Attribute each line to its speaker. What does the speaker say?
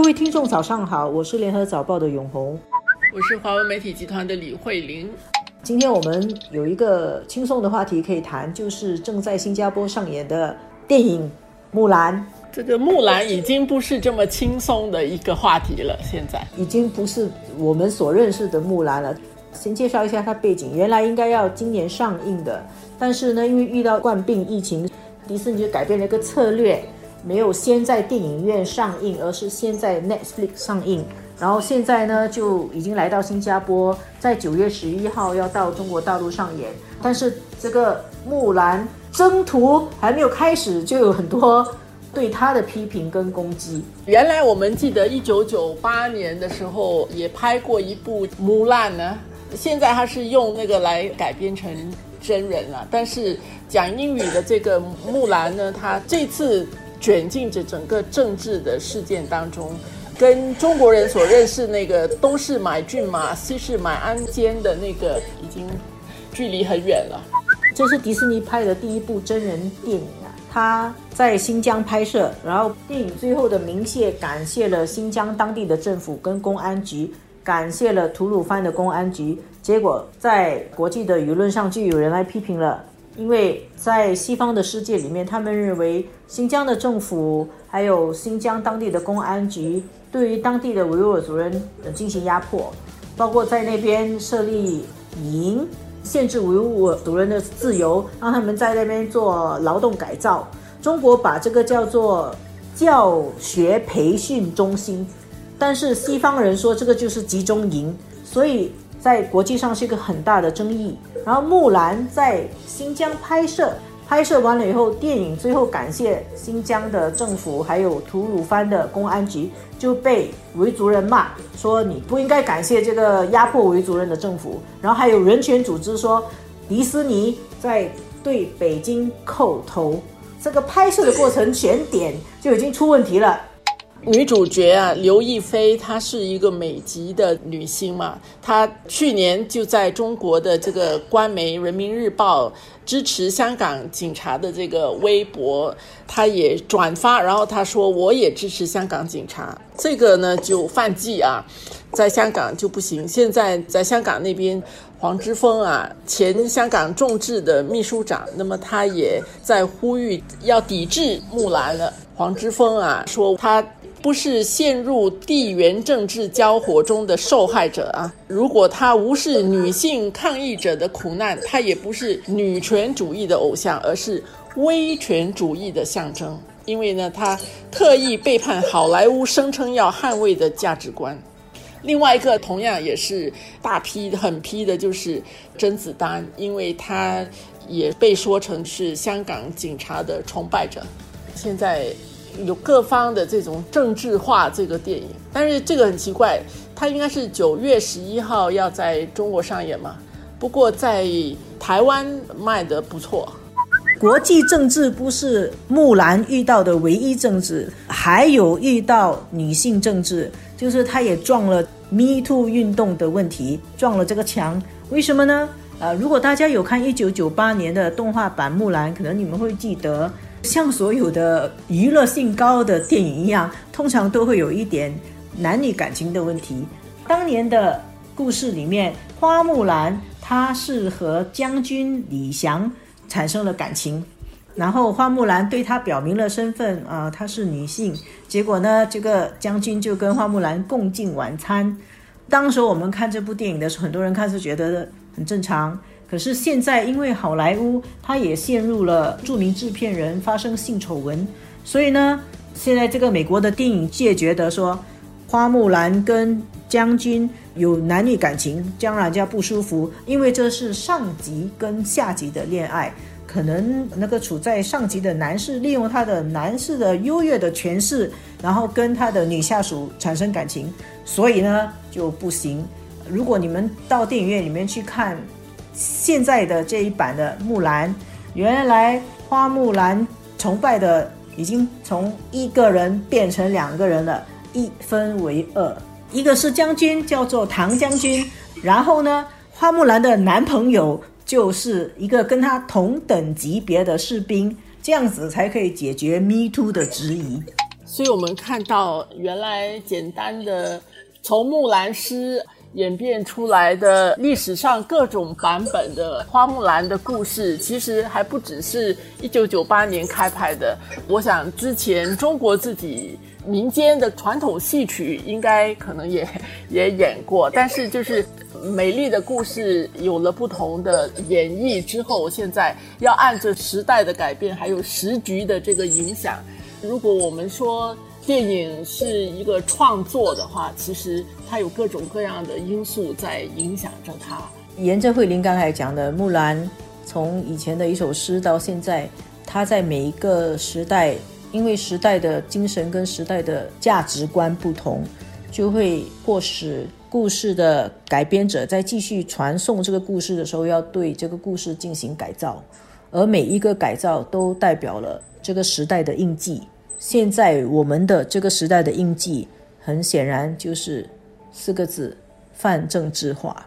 Speaker 1: 各位听众早上好，我是联合早报的永红，
Speaker 2: 我是华文媒体集团的李慧玲。
Speaker 1: 今天我们有一个轻松的话题可以谈，就是正在新加坡上演的电影《木兰》。
Speaker 2: 这个木兰已经不是这么轻松的一个话题了，现在
Speaker 1: 已经不是我们所认识的木兰了。先介绍一下它背景，原来应该要今年上映的，但是呢，因为遇到冠病疫情，迪士尼就改变了一个策略。没有先在电影院上映，而是先在 Netflix 上映。然后现在呢，就已经来到新加坡，在九月十一号要到中国大陆上演。但是这个《木兰征途》还没有开始，就有很多对他的批评跟攻击。
Speaker 2: 原来我们记得一九九八年的时候也拍过一部《木兰》呢，现在他是用那个来改编成真人了。但是讲英语的这个木兰呢，他这次。卷进这整个政治的事件当中，跟中国人所认识那个东市买骏马，西市买鞍鞯的那个已经距离很远了。
Speaker 1: 这是迪士尼拍的第一部真人电影啊，他在新疆拍摄，然后电影最后的鸣谢感谢了新疆当地的政府跟公安局，感谢了吐鲁番的公安局，结果在国际的舆论上就有人来批评了。因为在西方的世界里面，他们认为新疆的政府还有新疆当地的公安局对于当地的维吾尔族人进行压迫，包括在那边设立营，限制维吾尔族人的自由，让他们在那边做劳动改造。中国把这个叫做教学培训中心，但是西方人说这个就是集中营，所以。在国际上是一个很大的争议。然后木兰在新疆拍摄，拍摄完了以后，电影最后感谢新疆的政府，还有吐鲁番的公安局，就被维族人骂说你不应该感谢这个压迫维族人的政府。然后还有人权组织说迪士尼在对北京叩头，这个拍摄的过程选点就已经出问题了。
Speaker 2: 女主角啊，刘亦菲，她是一个美籍的女星嘛。她去年就在中国的这个官媒《人民日报》支持香港警察的这个微博，她也转发，然后她说我也支持香港警察。这个呢就犯忌啊，在香港就不行。现在在香港那边，黄之锋啊，前香港众志的秘书长，那么他也在呼吁要抵制木兰了。黄之锋啊说他。不是陷入地缘政治交火中的受害者啊！如果他无视女性抗议者的苦难，他也不是女权主义的偶像，而是威权主义的象征。因为呢，他特意背叛好莱坞声称要捍卫的价值观。另外一个同样也是大批很批的，就是甄子丹，因为他也被说成是香港警察的崇拜者。现在。有各方的这种政治化这个电影，但是这个很奇怪，它应该是九月十一号要在中国上演嘛？不过在台湾卖的不错。
Speaker 1: 国际政治不是木兰遇到的唯一政治，还有遇到女性政治，就是她也撞了 Me Too 运动的问题，撞了这个墙。为什么呢？呃，如果大家有看一九九八年的动画版木兰，可能你们会记得。像所有的娱乐性高的电影一样，通常都会有一点男女感情的问题。当年的故事里面，花木兰她是和将军李翔产生了感情，然后花木兰对他表明了身份啊，她是女性。结果呢，这个将军就跟花木兰共进晚餐。当时我们看这部电影的时候，很多人看是觉得很正常。可是现在，因为好莱坞它也陷入了著名制片人发生性丑闻，所以呢，现在这个美国的电影界觉得说，花木兰跟将军有男女感情，将让人家不舒服，因为这是上级跟下级的恋爱，可能那个处在上级的男士利用他的男士的优越的权势，然后跟他的女下属产生感情，所以呢就不行。如果你们到电影院里面去看。现在的这一版的木兰，原来花木兰崇拜的已经从一个人变成两个人了，一分为二，一个是将军，叫做唐将军，然后呢，花木兰的男朋友就是一个跟他同等级别的士兵，这样子才可以解决 Me Too 的质疑。
Speaker 2: 所以我们看到原来简单的从木兰诗。演变出来的历史上各种版本的花木兰的故事，其实还不只是一九九八年开拍的。我想之前中国自己民间的传统戏曲应该可能也也演过，但是就是美丽的故事有了不同的演绎之后，现在要按着时代的改变，还有时局的这个影响，如果我们说。电影是一个创作的话，其实它有各种各样的因素在影响着它。
Speaker 1: 沿着慧玲刚才讲的，木兰从以前的一首诗到现在，它在每一个时代，因为时代的精神跟时代的价值观不同，就会迫使故事的改编者在继续传送这个故事的时候，要对这个故事进行改造，而每一个改造都代表了这个时代的印记。现在我们的这个时代的印记，很显然就是四个字：泛政治化。